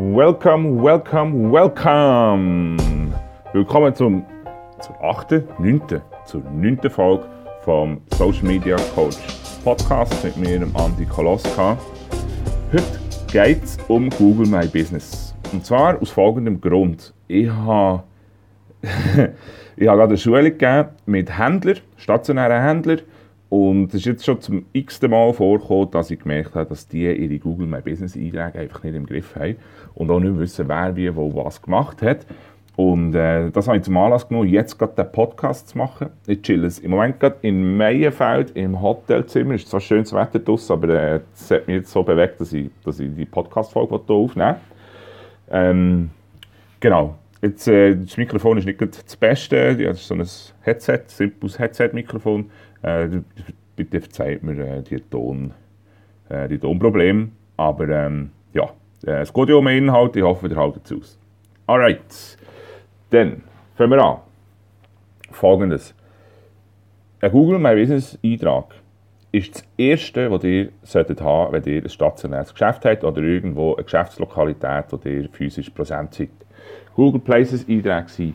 Welcome, welcome, welcome! Willkommen zum, zur 8., 9., zur 9. Folge vom Social Media Coach Podcast mit mir, dem Andi Koloska. Heute geht es um Google My Business. Und zwar aus folgendem Grund. Ich habe, ich habe gerade eine Schule gegeben mit Händlern, stationären Händlern. Und es ist jetzt schon zum x-ten Mal vorgekommen, dass ich gemerkt habe, dass die ihre Google My Business Einträge einfach nicht im Griff haben und auch nicht wissen, wer wie wo was gemacht hat. Und äh, das habe ich zum Anlass genommen, jetzt gerade den Podcast zu machen. Ich chill im Moment gerade in Meienfeld im Hotelzimmer. Es ist zwar schönes Wetter draussen, aber äh, es hat mich jetzt so bewegt, dass ich, dass ich die Podcast-Folge hier aufnehmen ähm, Genau. Jetzt, äh, das Mikrofon ist nicht das Beste. Ja, das ist so ein Headset, simples Headset-Mikrofon. Äh, bitte verzeiht mir äh, die, Ton, äh, die Tonprobleme. Aber ähm, ja, äh, es geht ja um den Inhalt. Ich hoffe, ihr haltet es aus. Alright. Dann fangen wir an. Folgendes. Ein Google My Business Eintrag ist das Erste, was ihr solltet haben, wenn ihr ein stationäres Geschäft habt oder irgendwo eine Geschäftslokalität, wo ihr physisch präsent seid. Google Places Einträge sind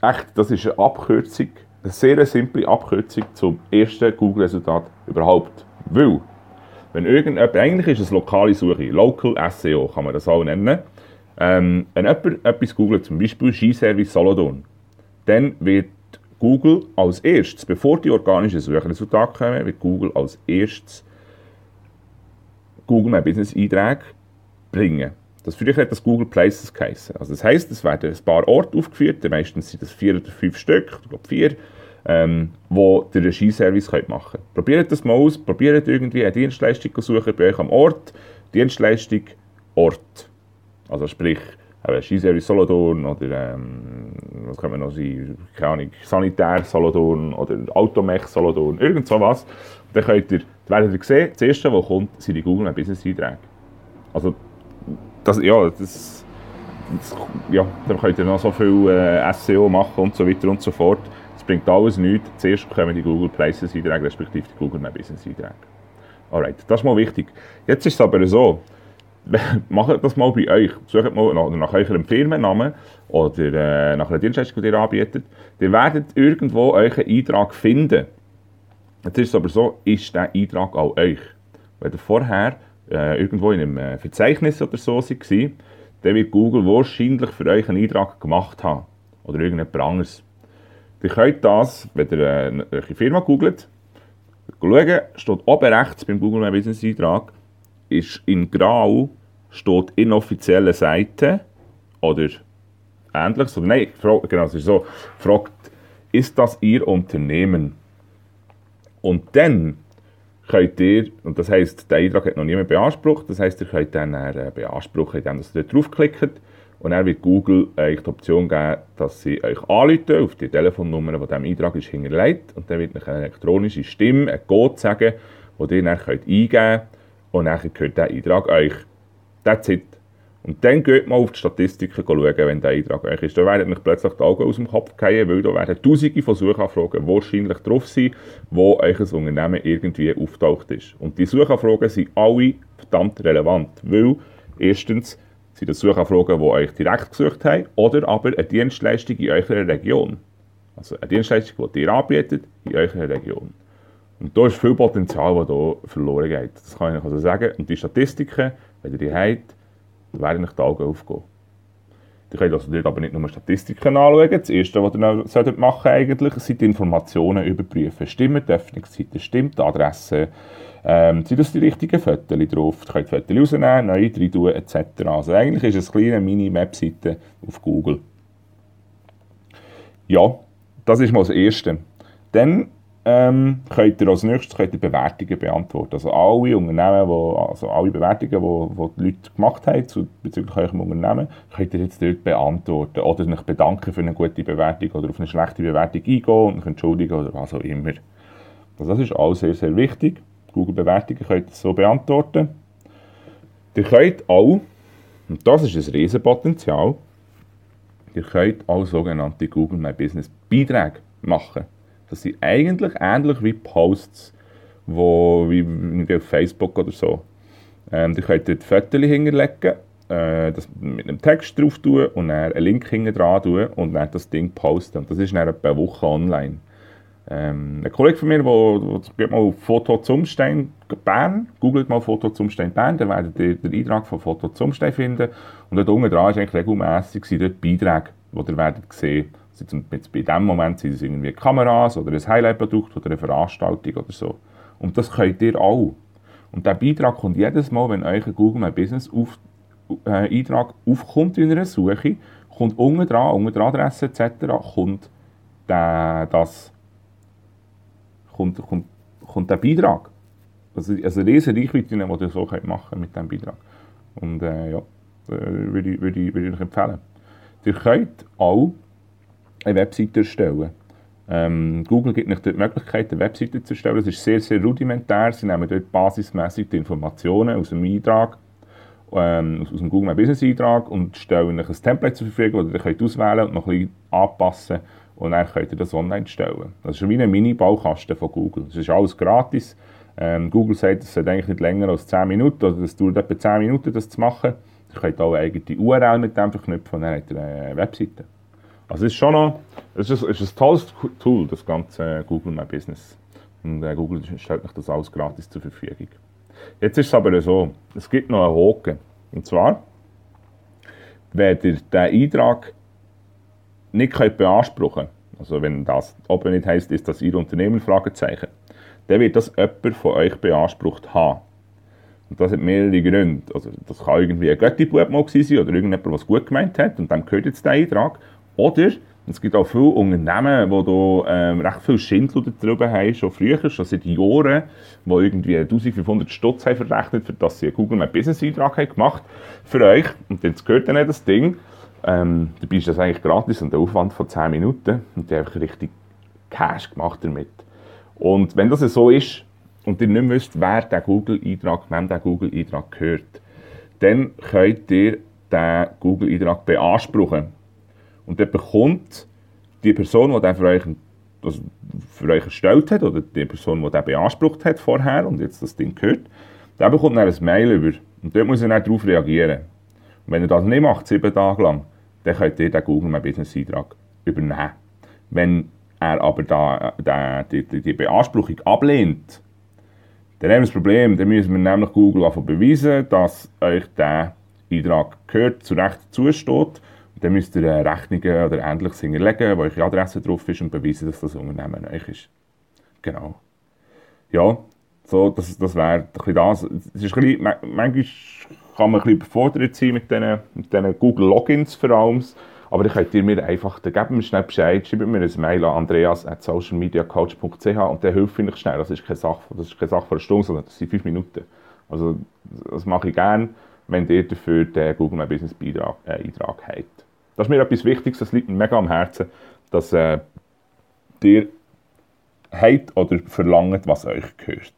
echt, das ist eine Abkürzung eine sehr simple Abkürzung zum ersten Google-Resultat überhaupt. Weil, wenn irgendjemand, eigentlich ist es lokale Suche, Local SEO kann man das auch nennen, ähm, wenn jemand etwas googelt, zum Beispiel Skiservice Solothurn, dann wird Google als erstes, bevor die organischen Suchresultate kommen, wird Google als erstes Google My Business Einträge bringen. Das früher hat das Google Places geheißen. Also das heisst, es werden ein paar Orte aufgeführt, meistens sind das vier oder fünf Stück, ich glaube vier, ähm, wo ihr einen Skiservice machen könnt. Probiert das mal aus, probiert irgendwie eine Dienstleistung zu suchen bei euch am Ort. Dienstleistung Ort. Also sprich, ein Skiservice Solothurn oder ähm, was kann man noch sein, keine Ahnung, Sanitär Solothurn oder Automech Solothurn, irgend so was. Dann könnt ihr, werdet ihr sehen, das erste, was kommt, sind die Google Business Einträge. Also, das, ja, das, das, ja, dann könnt ihr noch so viel äh, SEO machen und so weiter und so fort. Es bringt alles nichts. Zuerst kommen die Google Places Einträge, respektive die Google Business Einträge. Alright, das ist mal wichtig. Jetzt ist es aber so, macht das mal bei euch. Sucht mal nach, nach eurem Firmennamen oder nach einer Dienstleistung, die ihr anbietet. Ihr werdet irgendwo euren Eintrag finden. Jetzt ist es aber so, ist der Eintrag auch euch? Wenn ihr vorher irgendwo in einem äh, Verzeichnis oder so war, dann wird Google wahrscheinlich für euch einen Eintrag gemacht haben. Oder irgendjemand anderes. Ihr könnt das, wenn ihr äh, eure Firma googelt, schauen, steht oben rechts beim Google My Business Eintrag, ist in grau, steht inoffizielle Seite oder ähnliches. Oder nein, genau, es ist so, fragt, ist das Ihr Unternehmen? Und dann könnt ihr, und das heisst, der Eintrag hat noch niemand beansprucht, das heisst, ihr könnt dann äh, beanspruchen, indem ihr dort draufklickt und dann wird Google euch die Option geben, dass sie euch anrufen auf die Telefonnummer, die diesem Eintrag ist hinterlegt. Und dann wird eine elektronische Stimme, ein Code sagen, den ihr dann könnt eingeben könnt. Und dann gehört dieser Eintrag euch. That's it. Und dann geht mal auf die Statistiken schauen, wenn der Eintrag euch ist. Da werden euch plötzlich die Augen aus dem Kopf fallen, weil da werden tausende von Suchanfragen wahrscheinlich drauf sein, wo euch ein Unternehmen irgendwie auftaucht ist. Und die Suchanfragen sind alle verdammt relevant, weil erstens sind das Suchanfragen, die euch direkt gesucht haben, oder aber eine Dienstleistung in eurer Region. Also eine Dienstleistung, die ihr anbietet in eurer Region. Und da ist viel Potenzial, das hier verloren geht. Das kann ich also sagen. Und die Statistiken, wenn ihr die habt, werden euch die Augen aufgehen. Ihr könnt also dort aber nicht nur Statistiken anschauen. Das Erste, was ihr machen solltet eigentlich, sind die Informationen überprüfen. Stimmt die Öffnungszeiten, stimmt die Adresse, ähm, sind das die richtigen Fotos drauf? Ihr könnt Fotos rausnehmen, neu rein tun, etc. Also eigentlich ist es eine kleine Mini-Webseite auf Google. Ja, das ist mal das Erste. Dann ähm, könnt ihr als nächstes könnt ihr Bewertungen beantworten. Also alle Unternehmen, wo, also alle Bewertungen, die, die die Leute gemacht haben zu, bezüglich eurem Unternehmen, könnt ihr jetzt dort beantworten. Oder euch bedanken für eine gute Bewertung oder auf eine schlechte Bewertung eingehen und euch entschuldigen oder was auch immer. Also das ist alles sehr, sehr wichtig. Google-Bewertungen könnt ihr so beantworten. Ihr könnt auch, und das ist ein Riesenpotenzial, ihr könnt auch sogenannte Google My Business Beiträge machen. Das sind eigentlich ähnlich wie Posts, wo, wie, wie auf Facebook oder so. Ähm, ihr könnt dort Fotos hinterlegen, äh, das mit einem Text drauf tun und dann einen Link hinten dran tun und dann das Ding posten. Und das ist dann etwa eine Woche online. Ähm, ein Kollege von mir, der, der mal Foto zum Stein Bern, googelt mal Foto zum Stein Bern, dann werdet ihr den Eintrag von Foto zum Stein finden. Und dort unten dran ist eigentlich regelmässig dort Beiträge, die ihr werdet sehen. Also jetzt bei diesem Moment sind es irgendwie Kameras oder ein Highlight-Produkt oder eine Veranstaltung oder so. Und das könnt ihr auch. Und der Beitrag kommt jedes Mal, wenn euch ein Google My Business auf, äh, Eintrag aufkommt in einer Suche, kommt unten dran, unter der Adresse etc., kommt der, das kommt, kommt, kommt der Beitrag. Also, also riesige Reichweite, die ihr so machen mit diesem Beitrag. Und äh, ja, äh, würde ich, würde, ich, würde ich euch empfehlen. Ihr könnt auch eine Webseite erstellen. Ähm, Google gibt euch die Möglichkeit, eine Webseite zu erstellen. Das ist sehr, sehr rudimentär. Sie nehmen dort basismäßig die Informationen aus dem Eintrag, ähm, aus dem Google My Business Eintrag und stellen euch ein Template zur Verfügung, das ihr könnt auswählen und noch ein bisschen anpassen und dann könnt ihr das online stellen. Das ist wie ein Mini-Baukasten von Google. Das ist alles gratis. Ähm, Google sagt, es sollte eigentlich nicht länger als 10 Minuten, oder es dauert etwa 10 Minuten, das zu machen. Ihr könnt auch eine eigene URL mit dem verknüpfen und dann habt ihr eine Webseite. Also es ist schon noch, es ist, es ist ein tolles Tool, das ganze Google My Business. Und äh, Google stellt euch das alles gratis zur Verfügung. Jetzt ist es aber so, es gibt noch einen Haken. Und zwar, wenn ihr den Eintrag nicht könnt beanspruchen also wenn das oben nicht heisst, ist das Ihr Unternehmen, Fragezeichen, dann wird das jemand von euch beansprucht haben. Und das hat mehrere Gründe. Also das kann irgendwie ein Göttibub mal sein oder irgendjemand, es gut gemeint hat und dann gehört jetzt der Eintrag. Oder es gibt auch viele Unternehmen, die da ähm, recht viel Schindel darüber haben, schon früher, schon seit Jahren, die irgendwie 1500 Stutz haben verrechnet, für dass sie einen Google My Business Eintrag haben gemacht für euch. Und jetzt gehört dann das Ding. Ähm, dabei ist das eigentlich gratis und der Aufwand von 10 Minuten und die haben einfach richtig Cash gemacht damit. Und wenn das so ist und ihr nicht wisst, wer der Google-Eintrag, wem der Google-Eintrag gehört, dann könnt ihr den Google-Eintrag beanspruchen. Und dann bekommt die Person, die den für euch, also für euch erstellt hat, oder die Person, die den beansprucht hat vorher und jetzt das Ding gehört, der bekommt dann ein Mail über. Und dort muss er dann darauf reagieren. Und wenn er das nicht macht, sieben Tage lang, dann könnt ihr den Google My Business Eintrag übernehmen. Wenn er aber da, da, die, die, Beanspruchung ablehnt, dann haben wir das Problem, dann müssen wir nämlich Google beweisen, dass euch der Eintrag gehört, zu Recht zusteht. Dann müsst ihr Rechnungen oder Ähnliches hinterlegen, wo eure Adresse drauf ist und beweisen, dass das Unternehmen euch ist. Genau. Ja, so, das, das wäre das. Es ist ein bisschen, manchmal kann man ein bisschen überfordert sein mit diesen, mit diesen Google-Logins vor allem. Aber dann könnt ihr mir einfach, dann gebt mir schnell Bescheid, schreibt mir ein Mail an andreas.socialmediacoach.ch und dann hilft ich schnell. Das ist keine Sache, das ist keine Sache von einer Stunde, sondern das sind fünf Minuten. Also das mache ich gerne, wenn ihr dafür den Google My Business Beitrag, äh, Eintrag habt. Das ist mir etwas Wichtiges, das liegt mir mega am Herzen, dass äh, ihr habt oder verlangt, was euch gehört.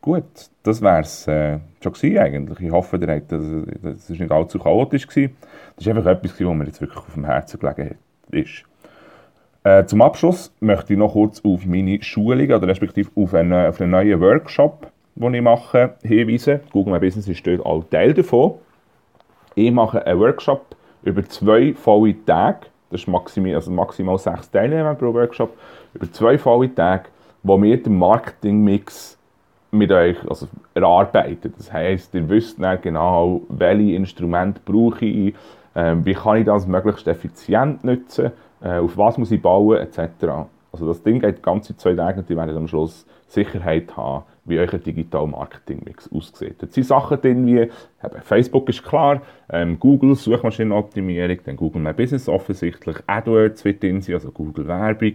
Gut, das wäre es äh, schon eigentlich. Ich hoffe, ihr habt, das, das nicht allzu chaotisch gewesen. Das ist einfach etwas, was mir jetzt wirklich auf dem Herzen gelegen ist. Äh, zum Abschluss möchte ich noch kurz auf meine Schulung oder respektive auf einen, auf einen neuen Workshop, den ich mache, hinweisen. Google My Business ist dort auch Teil davon. Ich mache einen Workshop über zwei volle Tage. Das ist maximal, also maximal sechs Teilnehmer pro Workshop. Über zwei volle Tage, wo wir den Marketingmix mit euch also erarbeiten. Das heisst, ihr wisst dann genau, welche Instrumente brauche ich, äh, wie kann ich das möglichst effizient nutzen, äh, auf was muss ich bauen, etc. Also das Ding geht die ganze zwei Tage und ihr werdet am Schluss Sicherheit haben, wie euer Digital Marketing Mix aussieht. Da sind Sachen drin wie, Facebook ist klar, ähm, Google, Suchmaschinenoptimierung, dann Google My Business offensichtlich, AdWords wird drin sein, also Google Werbung,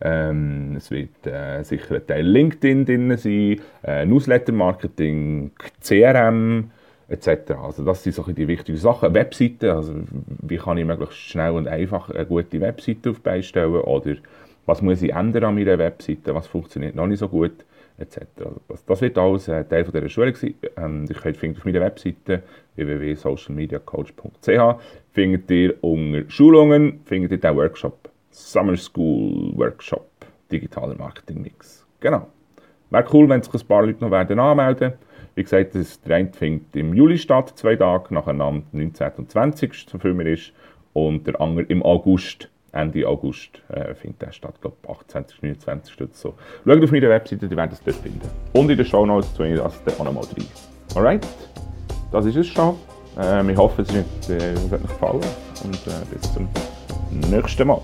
ähm, es wird äh, sicher ein Teil LinkedIn drin sein, äh, Newsletter-Marketing, CRM etc. Also das sind so die wichtigen Sachen. Webseiten, also wie kann ich möglichst schnell und einfach eine gute Webseite aufbeistellen oder was muss ich ändern an meiner Webseite, was funktioniert noch nicht so gut etc. Also das, das, wird alles äh, Teil von dieser Schulung sein. Ähm, ihr könnt finden auf meiner Webseite www.socialmediacoach.ch findet ihr unter Schulungen findet ihr den Workshop Summer School Workshop Digitaler Marketing Mix. Genau. Wäre cool, wenn sich ein paar Leute noch werden anmelden Wie gesagt, das, eine findet im Juli statt, zwei Tage nacheinander, 19. und 20. so viel mir ist. Und der andere im August, Ende August, äh, findet der statt, glaube 28, 29 oder so. Schaut auf meiner Webseite, die werden es dort finden. Und in den Show Notes tue ich das dann auch nochmal rein. Alright, das ist es schon. Ähm, ich hoffe, äh, es hat euch gefallen und äh, bis zum nächsten Mal.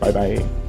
Bye bye.